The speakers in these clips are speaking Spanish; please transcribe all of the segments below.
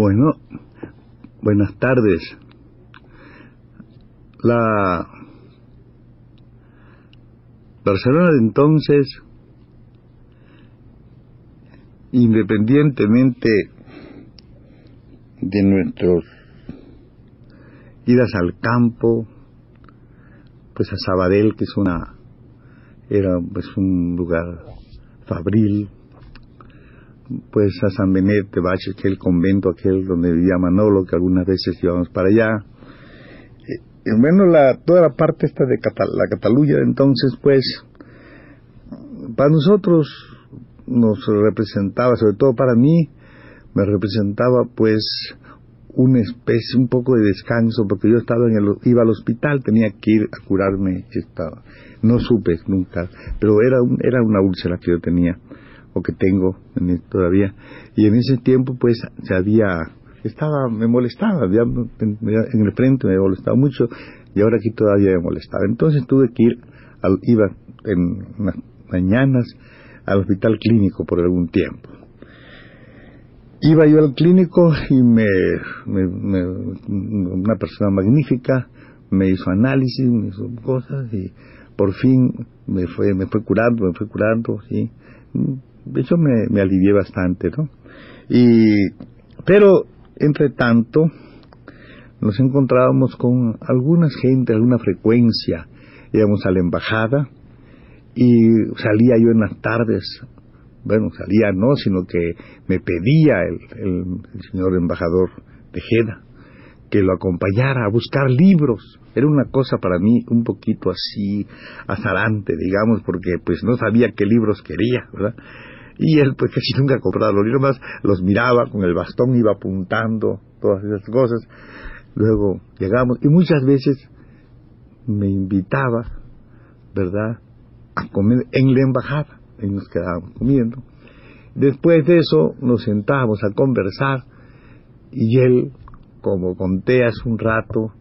Bueno, buenas tardes. La Barcelona de entonces, independientemente de nuestros idas al campo, pues a Sabadell, que es una, era pues un lugar fabril, pues a San Benet de Baches, el convento aquel donde vivía Manolo, que algunas veces íbamos para allá. Y, bueno, la, toda la parte esta de la Cataluña entonces, pues, para nosotros nos representaba, sobre todo para mí, me representaba pues una especie, un poco de descanso, porque yo estaba en el, iba al hospital, tenía que ir a curarme, estaba, no supe nunca, pero era, un, era una úlcera que yo tenía que tengo todavía. Y en ese tiempo, pues, se había, estaba, me molestaba, en el frente me molestaba mucho, y ahora aquí todavía me molestaba. Entonces tuve que ir, al, iba en unas mañanas al hospital clínico por algún tiempo. Iba yo al clínico y me, una persona magnífica me hizo análisis, me hizo cosas y por fin me fue, me fue curando, me fue curando, sí eso me, me alivié bastante, ¿no? Y, pero, entre tanto, nos encontrábamos con algunas gente, alguna frecuencia. Íbamos a la embajada y salía yo en las tardes. Bueno, salía no, sino que me pedía el, el, el señor embajador Tejeda que lo acompañara a buscar libros. Era una cosa para mí un poquito así azarante, digamos, porque pues no sabía qué libros quería, ¿verdad? Y él pues casi nunca compraba los libros, más los miraba con el bastón, iba apuntando todas esas cosas. Luego llegamos y muchas veces me invitaba, ¿verdad?, a comer en la embajada y nos quedábamos comiendo. Después de eso nos sentábamos a conversar y él, como conté hace un rato,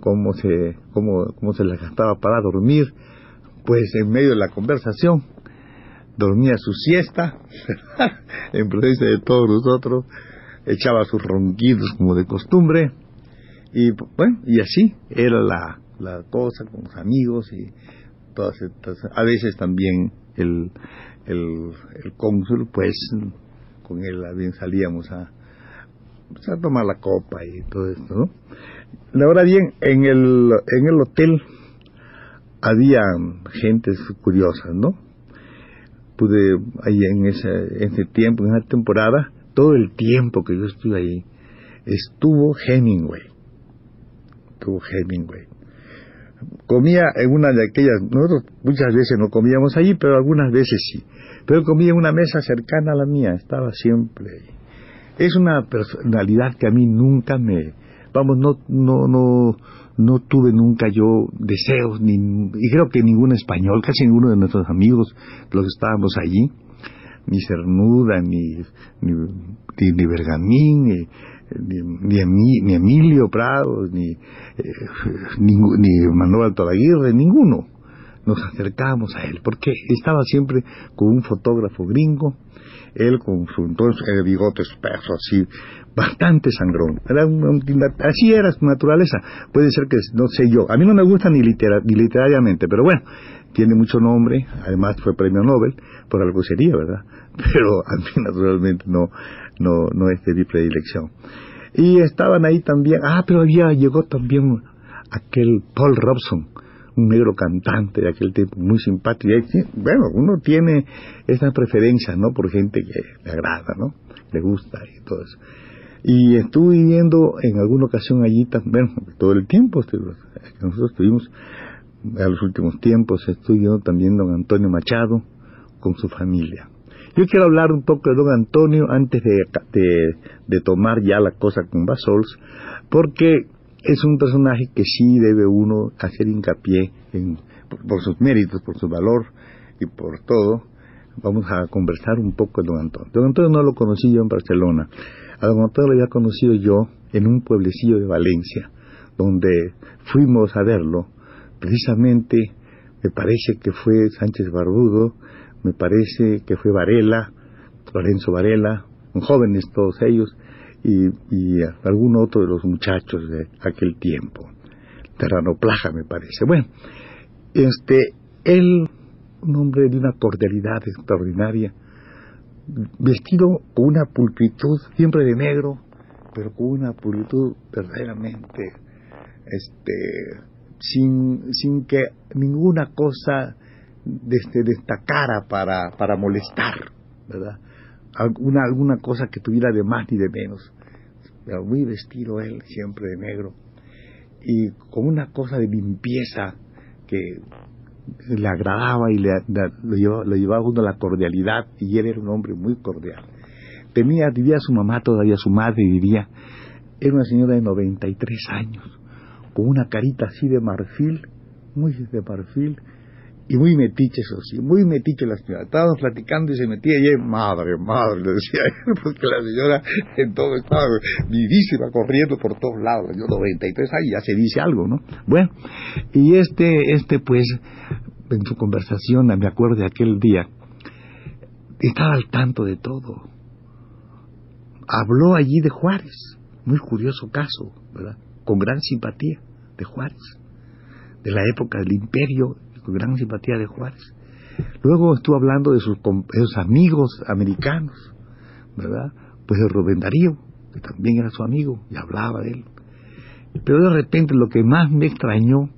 cómo se, cómo, cómo se gastaba para dormir, pues en medio de la conversación dormía su siesta, en presencia de todos nosotros, echaba sus ronquidos como de costumbre, y bueno, y así era la, la cosa con los amigos y todas estas, a veces también el, el, el cónsul, pues con él salíamos a, pues, a tomar la copa y todo esto, ¿no? Ahora bien, en el, en el hotel había gentes curiosas, ¿no? Pude ahí en ese, tiempo, en esa temporada, todo el tiempo que yo estuve ahí, estuvo Hemingway. Estuvo Hemingway. Comía en una de aquellas, nosotros muchas veces no comíamos allí, pero algunas veces sí. Pero comía en una mesa cercana a la mía, estaba siempre ahí. Es una personalidad que a mí nunca me, vamos, no, no, no, no tuve nunca yo deseos, ni, y creo que ningún español, casi ninguno de nuestros amigos, los que estábamos allí, ni Cernuda, ni, ni, ni, Bergamín, ni, ni, ni, Emilio Prado, ni, eh, ni, ni Manuel Toraguirre, ninguno. Nos acercábamos a él, porque estaba siempre con un fotógrafo gringo, él con su entonces eh, bigote espeso, así, bastante sangrón. Era así era su naturaleza. Puede ser que, no sé yo, a mí no me gusta ni, ni literariamente, pero bueno, tiene mucho nombre, además fue premio Nobel, por algo sería, ¿verdad? Pero a mí naturalmente no, no, no es de mi predilección. Y estaban ahí también, ah, pero había, llegó también aquel Paul Robson, un negro cantante de aquel tiempo, muy simpático. bueno, uno tiene esa preferencia, ¿no? Por gente que le agrada, ¿no? Le gusta y todo eso. Y estuve viviendo en alguna ocasión allí también, todo el tiempo, nosotros estuvimos a los últimos tiempos, estuve también don Antonio Machado con su familia. Yo quiero hablar un poco de don Antonio antes de, de, tomar ya la cosa con Basols, porque es un personaje que sí debe uno hacer hincapié en, por, sus méritos, por su valor y por todo. Vamos a conversar un poco de don Antonio. Don Antonio no lo conocí yo en Barcelona. A don Antonio lo había conocido yo en un pueblecillo de Valencia, donde fuimos a verlo. Precisamente, me parece que fue Sánchez Barbudo, me parece que fue Varela, Lorenzo Varela, jóvenes todos ellos, y, algún otro de los muchachos de aquel tiempo. Terrano Plaja, me parece. Bueno, este, él, un hombre de una cordialidad extraordinaria, vestido con una pulcritud, siempre de negro, pero con una pulcritud verdaderamente, este, sin, sin que ninguna cosa este, destacara para, para molestar, ¿verdad? Alguna, alguna cosa que tuviera de más ni de menos. Muy vestido él, siempre de negro, y con una cosa de limpieza que le agradaba y le, lo, llevaba, lo llevaba uno a la cordialidad, y él era un hombre muy cordial. Tenía, vivía su mamá todavía, su madre vivía, era una señora de 93 años, con una carita así de marfil, muy de marfil, y muy metiche, eso sí, muy metiche la señora. Estábamos platicando y se metía y madre, madre, le decía porque la señora en todo estaba vivísima, corriendo por todos lados. Yo 93 años, ya se dice algo, ¿no? Bueno, y este, este pues, en su conversación, me acuerdo de aquel día, estaba al tanto de todo. Habló allí de Juárez, muy curioso caso, ¿verdad? Con gran simpatía de Juárez, de la época del imperio gran simpatía de Juárez. Luego estuvo hablando de sus, amigos americanos, ¿verdad? Pues de Rubén Darío, que también era su amigo, y hablaba de él. Pero de repente lo que más me extrañó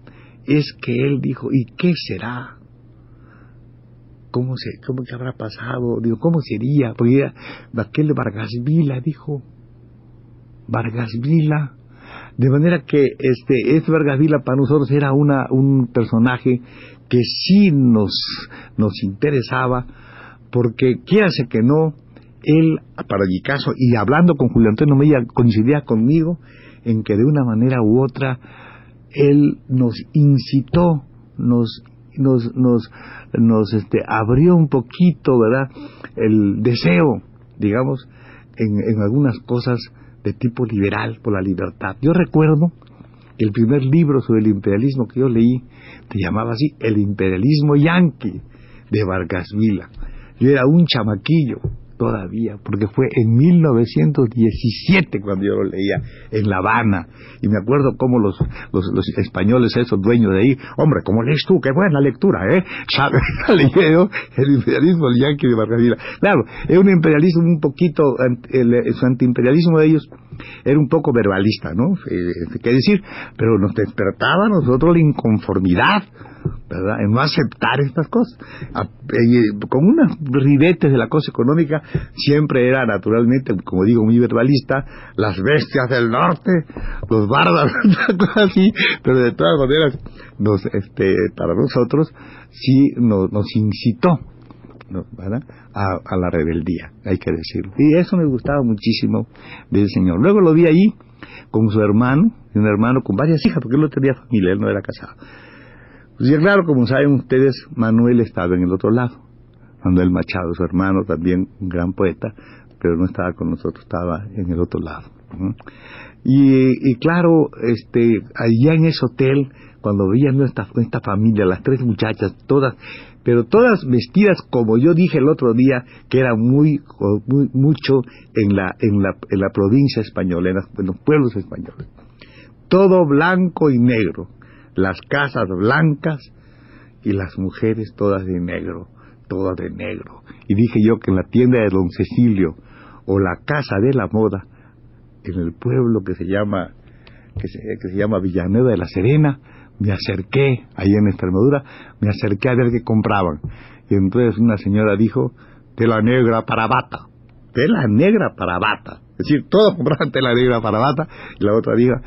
es que él dijo, ¿y qué será? ¿Cómo, se, cómo que habrá pasado? Digo, ¿cómo sería? Porque aquel de Vargas Vila dijo, Vargas Vila, de manera que este, este Vargas Vila para nosotros era una, un personaje que sí nos, nos interesaba, porque quiérase que no, él, para mi caso, y hablando con Julio Antonio Mella, coincidía conmigo en que de una manera u otra él nos incitó, nos nos nos nos este abrió un poquito, ¿verdad? el deseo, digamos, en, en algunas cosas de tipo liberal por la libertad. Yo recuerdo el primer libro sobre el imperialismo que yo leí se llamaba así, El imperialismo yanqui de Vargas Vila. Yo era un chamaquillo, todavía, porque fue en 1917 cuando yo lo leía en La Habana, y me acuerdo cómo los, los, españoles, esos dueños de ahí, hombre, ¿cómo lees tú? Qué buena lectura, ¿eh? ¿Sabes? El imperialismo del yanqui de Vargas Claro, es un imperialismo un poquito, el, su antiimperialismo de ellos era un poco verbalista, ¿no? Eh, ¿Qué decir? Pero nos despertaba a nosotros la inconformidad En no aceptar estas cosas. Con unas ribetes de la cosa económica, siempre era naturalmente, como digo, muy verbalista, las bestias del norte, los bárbaros, así, pero de todas maneras, nos, este, para nosotros, sí nos, incitó. A, la rebeldía, hay que decirlo. Y eso me gustaba muchísimo del Señor. Luego lo vi ahí con su hermano, un hermano con varias hijas, porque él no tenía familia, él no era casado. Pues ya claro, como saben ustedes, Manuel estaba en el otro lado. Manuel Machado, su hermano, también un gran poeta, pero no estaba con nosotros, estaba en el otro lado. Y, claro, este, allá en ese hotel, cuando veían esta, esta familia, las tres muchachas, todas, pero todas vestidas como yo dije el otro día, que era muy, muy mucho en la, en la, en la provincia española, en los pueblos españoles. Todo blanco y negro las casas blancas y las mujeres todas de negro, todas de negro. Y dije yo que en la tienda de Don Cecilio o la casa de la moda, en el pueblo que se llama que se, que se llama Villanueva de la Serena, me acerqué, ahí en Extremadura, me acerqué a ver qué compraban. Y entonces una señora dijo, tela negra para bata, tela negra para bata. Es decir, todos compraban tela negra para bata y la otra diga,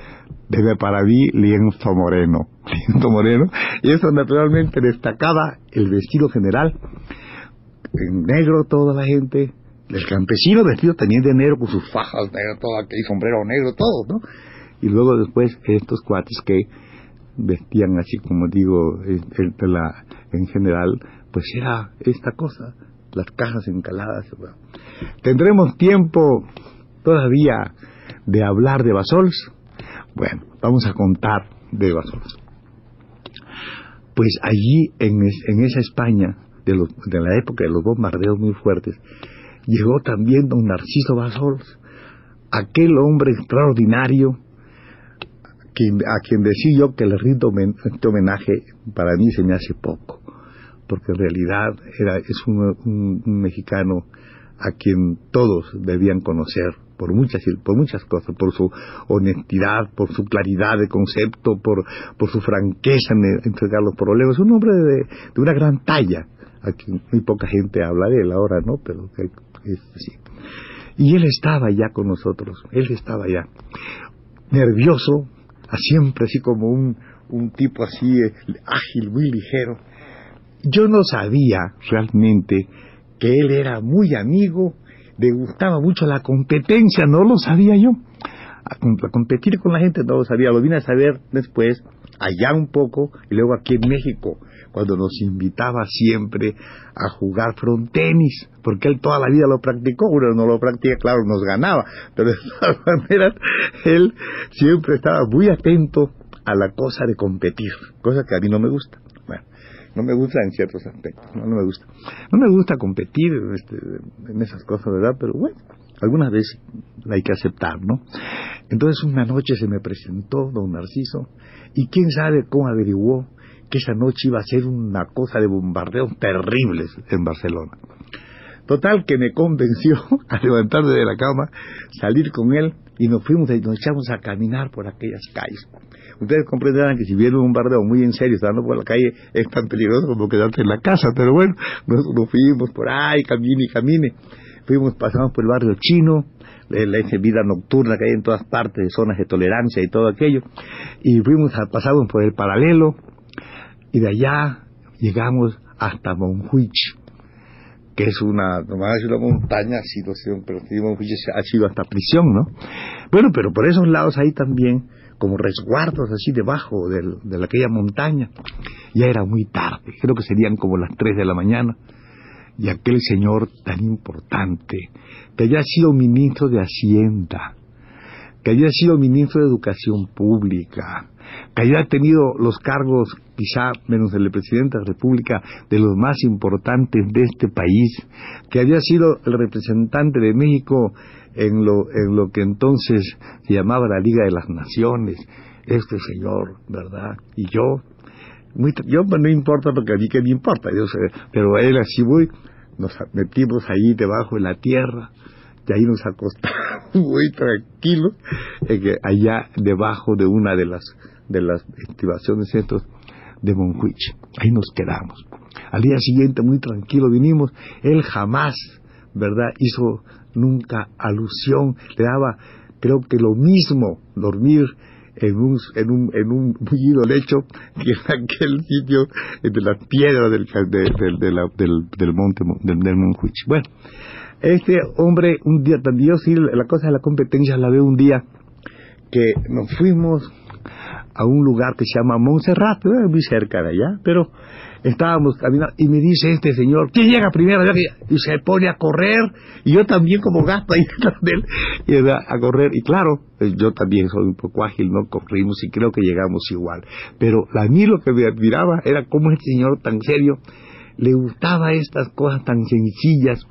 debe para mí lienzo moreno. Lienzo moreno. Y eso naturalmente destacaba el vestido general. En negro toda la gente. El campesino vestido también de negro con sus fajas negras, todo aquel sombrero negro, todo, ¿no? Y luego después estos cuates que vestían así como digo, en general, pues era esta cosa, las cajas encaladas. ¿Tendremos tiempo todavía de hablar de Basols? Bueno, vamos a contar de Basols. Pues allí, en, en esa España, de, la época de los bombardeos muy fuertes, llegó también don Narciso Basols, aquel hombre extraordinario a quien decía yo que le rindo este homenaje para mí se me hace poco porque en realidad era, es un, mexicano a quien todos debían conocer por muchas, por muchas cosas, por su honestidad, por su claridad de concepto, por, por su franqueza en entregar los problemas. Un hombre de, de una gran talla, a quien muy poca gente habla de él ahora, ¿no? Pero es así. Y él estaba ya con nosotros, él estaba ya nervioso, siempre así como un, un tipo así eh, ágil, muy ligero, yo no sabía realmente que él era muy amigo, le gustaba mucho la competencia, no lo sabía yo. A, competir con la gente no lo sabía, lo vine a saber después, allá un poco, y luego aquí en México, cuando nos invitaba siempre a jugar frontenis, porque él toda la vida lo practicó, uno no lo practica, claro, nos ganaba, pero de todas maneras, él siempre estaba muy atento a la cosa de competir, cosa que a mí no me gusta no me gusta en ciertos aspectos, no, me gusta. No me gusta competir este, en esas cosas, ¿verdad? Pero bueno, algunas veces hay que aceptar, ¿no? Entonces una noche se me presentó don Narciso y quién sabe cómo averiguó que esa noche iba a ser una cosa de bombardeos terribles en Barcelona. Total que me convenció a levantarme de la cama, salir con él y nos fuimos y nos echamos a caminar por aquellas calles. Ustedes comprenderán que si viene un bombardeo muy en serio, estando por la calle, es tan peligroso como quedarse en la casa, pero bueno, nos, fuimos por ahí, camine y camine. Fuimos, pasamos por el barrio chino, la, esa vida nocturna que hay en todas partes, zonas de tolerancia y todo aquello, y fuimos, a, pasamos por el paralelo, y de allá llegamos hasta Monjuich, que es una, nomás una montaña, ha sido, pero ha sido hasta prisión, ¿no? Bueno, pero por esos lados ahí también como resguardos así debajo de aquella montaña. Ya era muy tarde, creo que serían como las tres de la mañana. Y aquel señor tan importante, que había sido ministro de Hacienda, que había sido ministro de Educación Pública, que había tenido los cargos, quizá menos el de presidente de la República, de los más importantes de este país, que había sido el representante de México en lo, en lo que entonces se llamaba la Liga de las Naciones, este señor, ¿verdad? Y yo, muy, yo pues, no importa porque a mí que me importa, yo sé, pero él así muy, nos metimos ahí debajo de la tierra, y ahí nos acostamos muy tranquilos, allá debajo de una de las, de las estivaciones estos de Monjuich. Ahí nos quedamos. Al día siguiente, muy tranquilo, vinimos. Él jamás, ¿verdad?, hizo nunca alusión, le daba, creo que lo mismo dormir en un, en un, en un bullido lecho que en aquel sitio de las piedras del, del, del, monte del, del Monjuich. Bueno, este hombre, un día yo sí, la cosa de la competencia la veo un día que nos fuimos a un lugar que se llama Montserrat, muy cerca de allá, pero estábamos caminando y me dice este señor, ¿quién llega primero? Y se pone a correr, y yo también como gato ahí detrás de él, y a correr, y claro, eh, yo también soy un poco ágil, no corrimos y creo que llegamos igual, pero a mí lo que me admiraba era cómo este señor tan serio le gustaba estas cosas tan sencillas,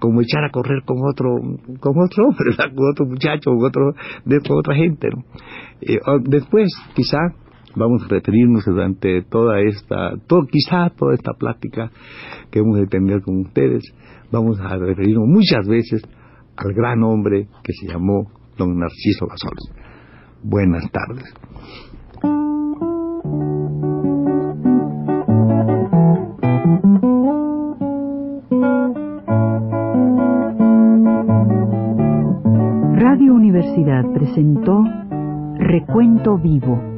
como echar a correr con otro con otro hombre, con otro muchacho, con otro de, otra gente. Eh, después, quizá vamos a referirnos durante toda esta, todo, quizá toda esta plática que hemos de tener con ustedes, vamos a referirnos muchas veces al gran hombre que se llamó don Narciso Basols. Buenas tardes. Presentó Recuento Vivo.